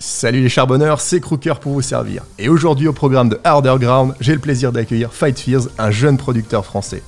Salut les charbonneurs, c'est Crooker pour vous servir. Et aujourd'hui au programme de Harder Ground, j'ai le plaisir d'accueillir Fight Fears, un jeune producteur français.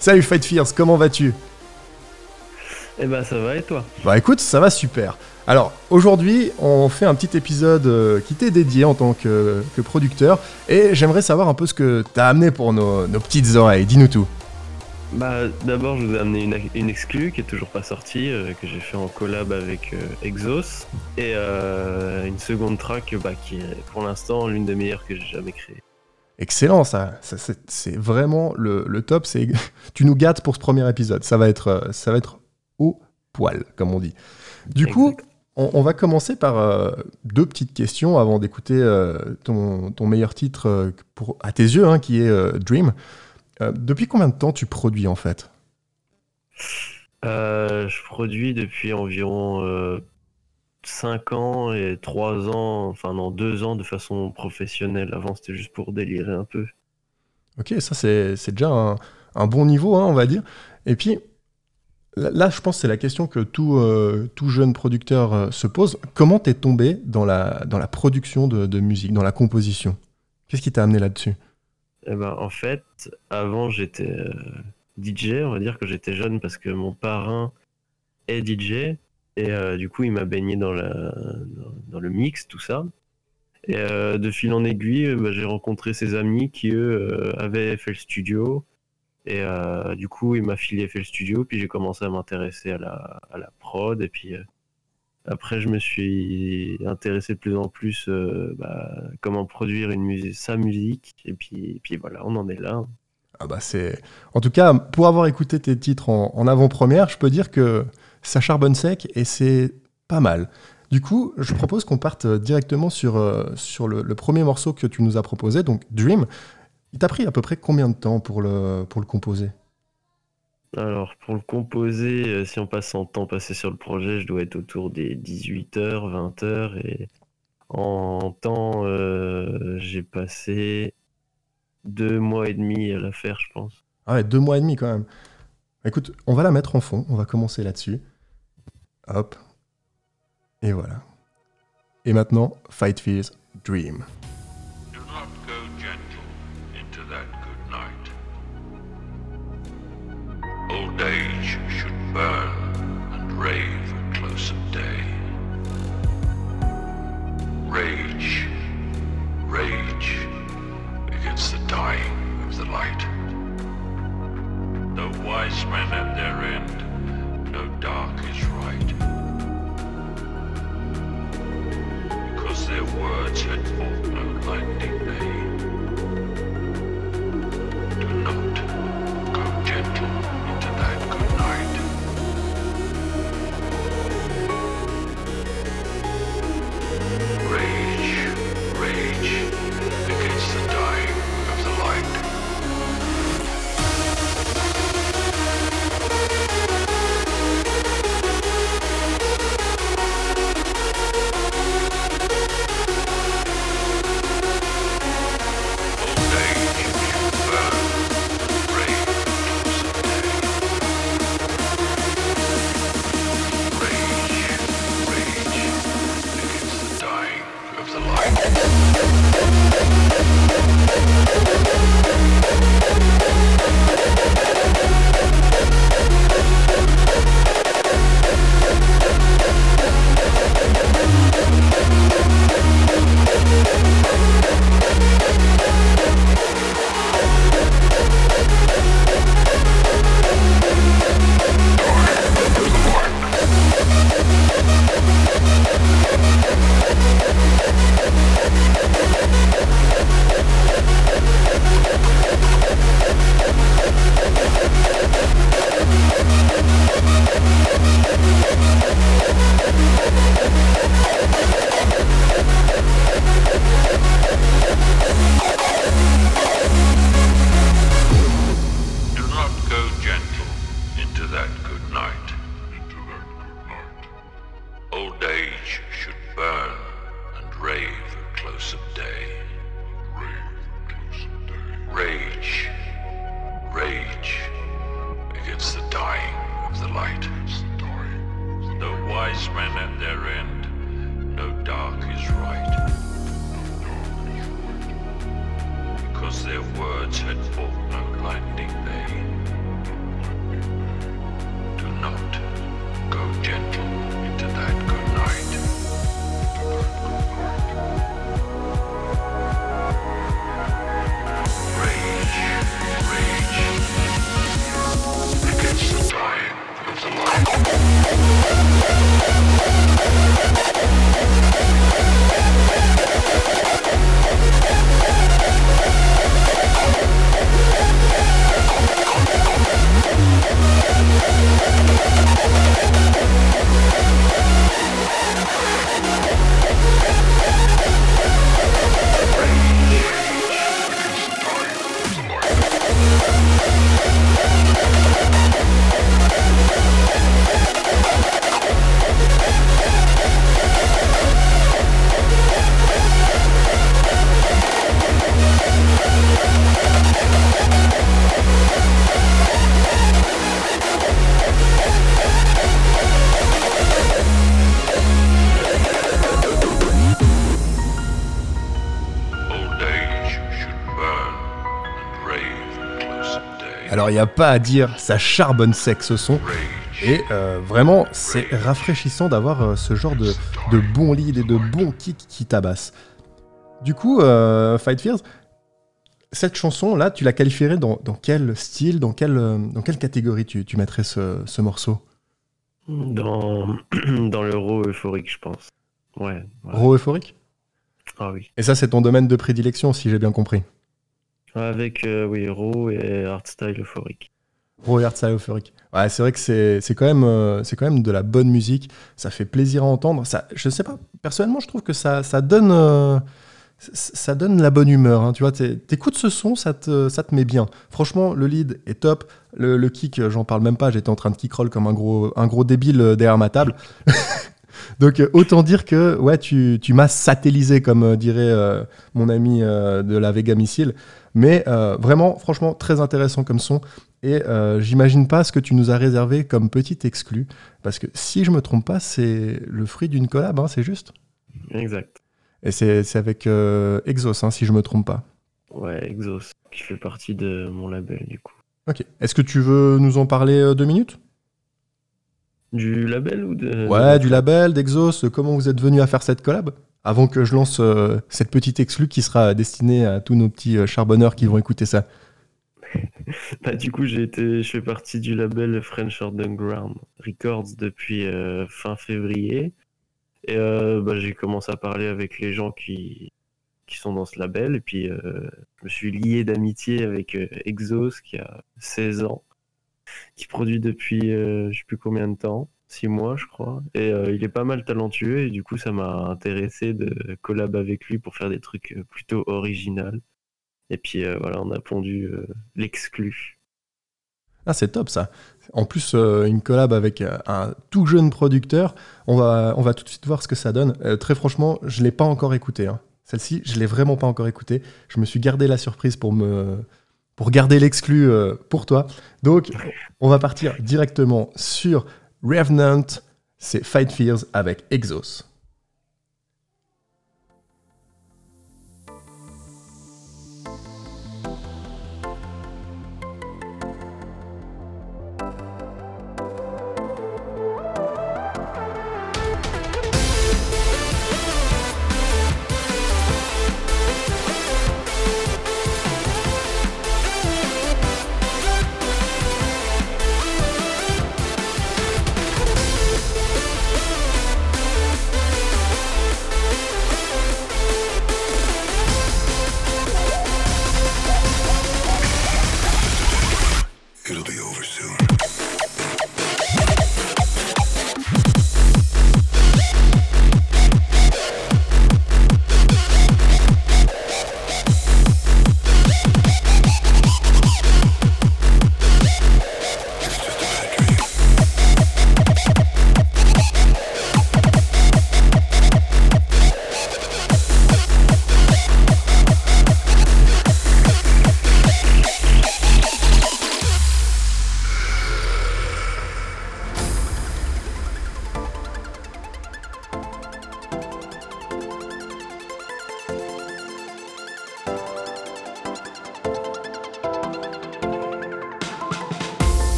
Salut Fight Fears, comment vas-tu? Eh ben ça va et toi? Bah écoute, ça va super. Alors aujourd'hui, on fait un petit épisode euh, qui t'est dédié en tant que, que producteur et j'aimerais savoir un peu ce que t'as amené pour nos, nos petites oreilles. Dis-nous tout. Bah d'abord je vous ai amené une, une exclue qui est toujours pas sortie, euh, que j'ai fait en collab avec euh, Exos, et euh, une seconde track bah, qui est pour l'instant l'une des meilleures que j'ai jamais créées. Excellent, ça, ça, c'est- vraiment le, le top. C'est tu nous gâtes pour ce premier épisode. Ça va être, ça va être au poil, comme on dit. Du coup, on, on va commencer par deux petites questions avant d'écouter ton, ton meilleur titre pour, à tes yeux, hein, qui est Dream. Euh, depuis combien de temps tu produis en fait? Euh, je produis depuis environ 5 ans et 3 ans, enfin non 2 ans de façon professionnelle. Avant c'était juste pour délirer un peu. Ok, ça c'est c'est déjà un, un bon niveau, hein, on va dire. Et puis, là, là, je pense que c'est la question que tout, euh, tout jeune producteur euh, se pose. Comment t'es tombé dans la, dans la production de, de musique, dans la composition? Qu'est-ce qui t'a amené là-dessus? Eh ben, en fait, avant j'étais euh, DJ, on va dire que j'étais jeune parce que mon parrain est DJ et euh, du coup il m'a baigné dans, le mix, tout ça. Et euh, de fil en aiguille, bah, j'ai rencontré ses amis qui eux avaient le studio et du coup il m'a filé le studio, puis j'ai commencé à m'intéresser à la, à la prod et puis après je me suis intéressé de plus en plus euh, bah, comment produire une sa musique et puis, puis voilà, on en est là. ah bah. En tout cas, pour avoir écouté tes titres en, en avant-première, je peux dire que ça charbonne sec et c'est pas mal. Du coup, je propose qu'on parte directement sur, euh, sur le, le premier morceau que tu nous as proposé, donc Dream. Il t'a pris à peu près combien de temps pour le, pour le composer? Alors pour le composer, euh, si on passe en temps passé sur le projet, je dois être autour des 18h, 20h et en temps, euh, j'ai passé deux mois et demi à la faire, je pense. Ah ouais, deux mois et demi quand même. Écoute, on va la mettre en fond, on va commencer là-dessus. Hop. Et voilà. Et maintenant, Fight Fears Dream. old age should burn and rave at close of day. Rage, rage against the dying of the light. No wise men at their end, no dark is right. Because their words had brought no lightning they. Alors il n'y a pas à dire, ça charbonne sec ce son. Et euh, vraiment, c'est rafraîchissant d'avoir euh, ce genre de, de bons leads et de bons kicks qui tabassent. Du coup, euh, Fight Fears, cette chanson-là, tu la qualifierais dans, dans quel style, dans quelle, dans quelle catégorie tu, tu mettrais ce, ce morceau? Dans, dans l'euro euphorique, je pense. Ouais. ouais. Raw euphorique? Ah oui. Et ça, c'est ton domaine de prédilection, si j'ai bien compris. Avec, euh, oui, raw et hardstyle euphorique. Raw et hardstyle euphorique. Ouais, c'est vrai que c'est c'est quand, même, euh, c'est quand même de la bonne musique. Ça fait plaisir à entendre. Ça, je sais pas, personnellement, je trouve que ça, ça donne. euh, ça donne la bonne humeur, hein, tu vois. t'es- T'écoutes ce son, ça te, ça te met bien. Franchement, le lead est top. Le, kick, euh, j'en parle même pas. J'étais en train de kick roll comme un gros, un gros débile derrière ma table. Donc autant dire que ouais, tu, tu m'as satellisé, comme dirait mon ami de la Vega Missile. Mais euh, vraiment, franchement, très intéressant comme son. Et euh, j'imagine pas ce que tu nous as réservé comme petit exclu. Parce que si je me trompe pas, c'est le fruit d'une collab, hein, c'est juste? Exact. Et c'est c'est avec euh, Exos, hein, si je me trompe pas. Ouais, Exos, qui fait partie de mon label, du coup. Ok. Est-ce que tu veux nous en parler deux minutes? Du label ou de. Ouais, du label, d'Exos, comment vous êtes venu à faire cette collab? Avant que je lance euh, cette petite exclue qui sera destinée à tous nos petits euh, charbonneurs qui vont écouter ça. Bah, du coup, été, je fais partie du label French Underground Records depuis euh, fin février. Et bah, j'ai commencé à parler avec les gens qui, qui sont dans ce label. Et puis, je me suis lié d'amitié avec Exos, qui a 16 ans, qui produit depuis je sais plus combien de temps, 6 mois, je crois. Et euh, il est pas mal talentueux. Et du coup, ça m'a intéressé de collab avec lui pour faire des trucs euh, plutôt originaux. Et puis euh, voilà, on a pondu euh, l'exclu. Ah, c'est top ça. En plus, une collab avec un tout jeune producteur. On va, on va tout de suite voir ce que ça donne. Très franchement, je ne l'ai pas encore écouté. hein. Celle-ci, je ne l'ai vraiment pas encore écoutée. Je me suis gardé la surprise pour me pour garder l'exclu pour toi. Donc, on va partir directement sur Revenant. C'est Fight Fears avec Exos.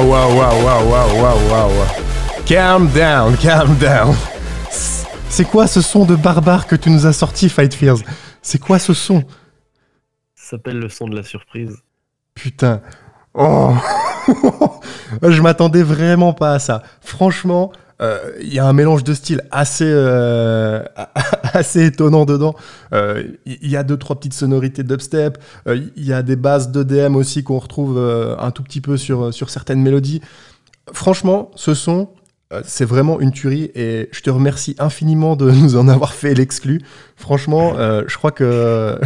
Waouh, waouh, waouh, waouh, waouh, waouh, waouh. Calm down, calm down. C'est quoi ce son de barbare que tu nous as sorti, Fight Fears? C'est quoi ce son? Ça s'appelle le son de la surprise. Putain. Oh Je m'attendais vraiment pas à ça. Franchement, euh, il y a un mélange de styles assez, euh, assez étonnant dedans. Euh, Il y a deux, trois petites sonorités dubstep. Euh, Il y a des bases d'EDM aussi qu'on retrouve un tout petit peu sur, sur certaines mélodies. Franchement, ce son, c'est vraiment une tuerie et je te remercie infiniment de nous en avoir fait l'exclu. Franchement, je crois que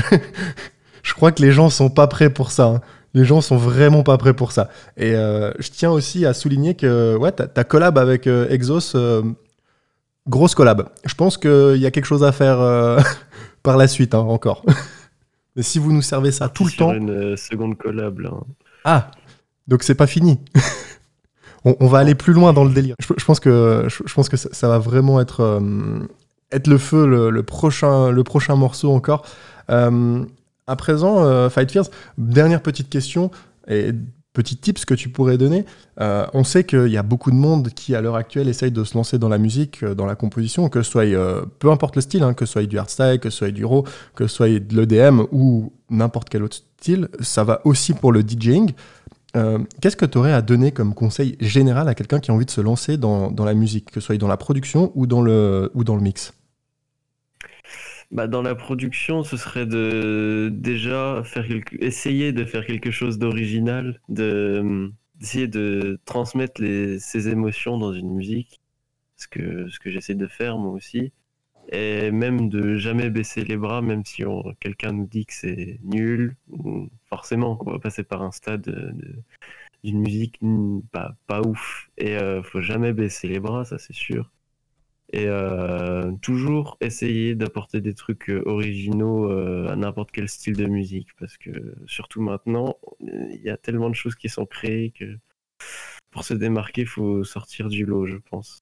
je crois que les gens sont pas prêts pour ça. hein. Les gens sont vraiment pas prêts pour ça. Et euh, je tiens aussi à souligner que ouais, ta, ta collab avec euh, Exos, euh, grosse collab. Je pense qu'il y a quelque chose à faire par la suite hein, encore. Mais si vous nous servez ça tout le Sur temps, une seconde collab là. ah, donc c'est pas fini. on, on va aller plus loin dans le délire. Je, je pense que, je, je pense que ça, ça va vraiment être, être le feu, le, le prochain, le prochain morceau encore. À présent, euh, Fight Fears, dernière petite question et petit tips que tu pourrais donner. Euh, on sait qu'il y a beaucoup de monde qui, à l'heure actuelle, essaye de se lancer dans la musique, euh, dans la composition, que ce soit, peu importe le style, hein, que ce soit du hardstyle, que ce soit du raw, que ce soit de l'EDM ou n'importe quel autre style. Ça va aussi pour le DJing. Qu'est-ce que tu aurais à donner comme conseil général à quelqu'un qui a envie de se lancer dans, la musique, que ce soit dans la production ou dans le mix? Bah, dans la production, ce serait de déjà faire essayer de faire quelque chose d'original, de d'essayer de transmettre les, ses émotions dans une musique, ce que ce que j'essaie de faire moi aussi, et même de jamais baisser les bras, même si on- quelqu'un nous dit que c'est nul, forcément qu'on va passer par un stade de- de- d'une musique pas pas ouf, et euh, faut jamais baisser les bras, ça c'est sûr. Et euh, toujours essayer d'apporter des trucs euh, originaux euh, à n'importe quel style de musique, parce que surtout maintenant, il y a tellement de choses qui sont créées que pour se démarquer, il faut sortir du lot, je pense.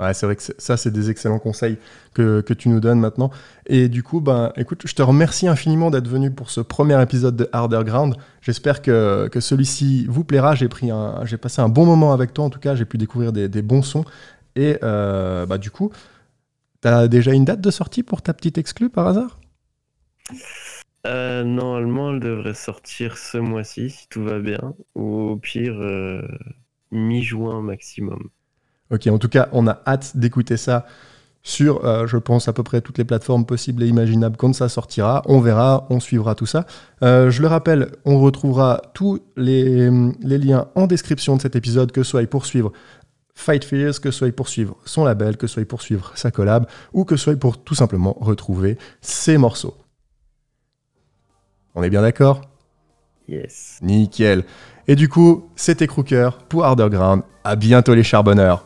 Ouais, c'est vrai que ça, c'est des excellents conseils que, que tu nous donnes maintenant. Et du coup, ben, écoute, je te remercie infiniment d'être venu pour ce premier épisode de Harder Ground. J'espère que, que celui-ci vous plaira. J'ai pris j'ai passé un bon moment avec toi. En tout cas, j'ai pu découvrir des bons sons. Et euh, bah, du coup, tu as déjà une date de sortie pour ta petite exclue par hasard? Euh, normalement, elle devrait sortir ce mois-ci, si tout va bien, ou au pire, euh, mi-juin maximum. Ok, en tout cas, on a hâte d'écouter ça sur, euh, je pense, à peu près toutes les plateformes possibles et imaginables quand ça sortira. On verra, on suivra tout ça. Euh, je le rappelle, on retrouvera tous les, les liens en description de cet épisode, que ce soit pour suivre Fight Fears, que ce soit pour suivre son label, que ce soit pour suivre sa collab, ou que ce soit pour tout simplement retrouver ses morceaux. On est bien d'accord? Yes. Nickel. Et du coup, c'était Crooker pour Harder Ground. À bientôt les charbonneurs.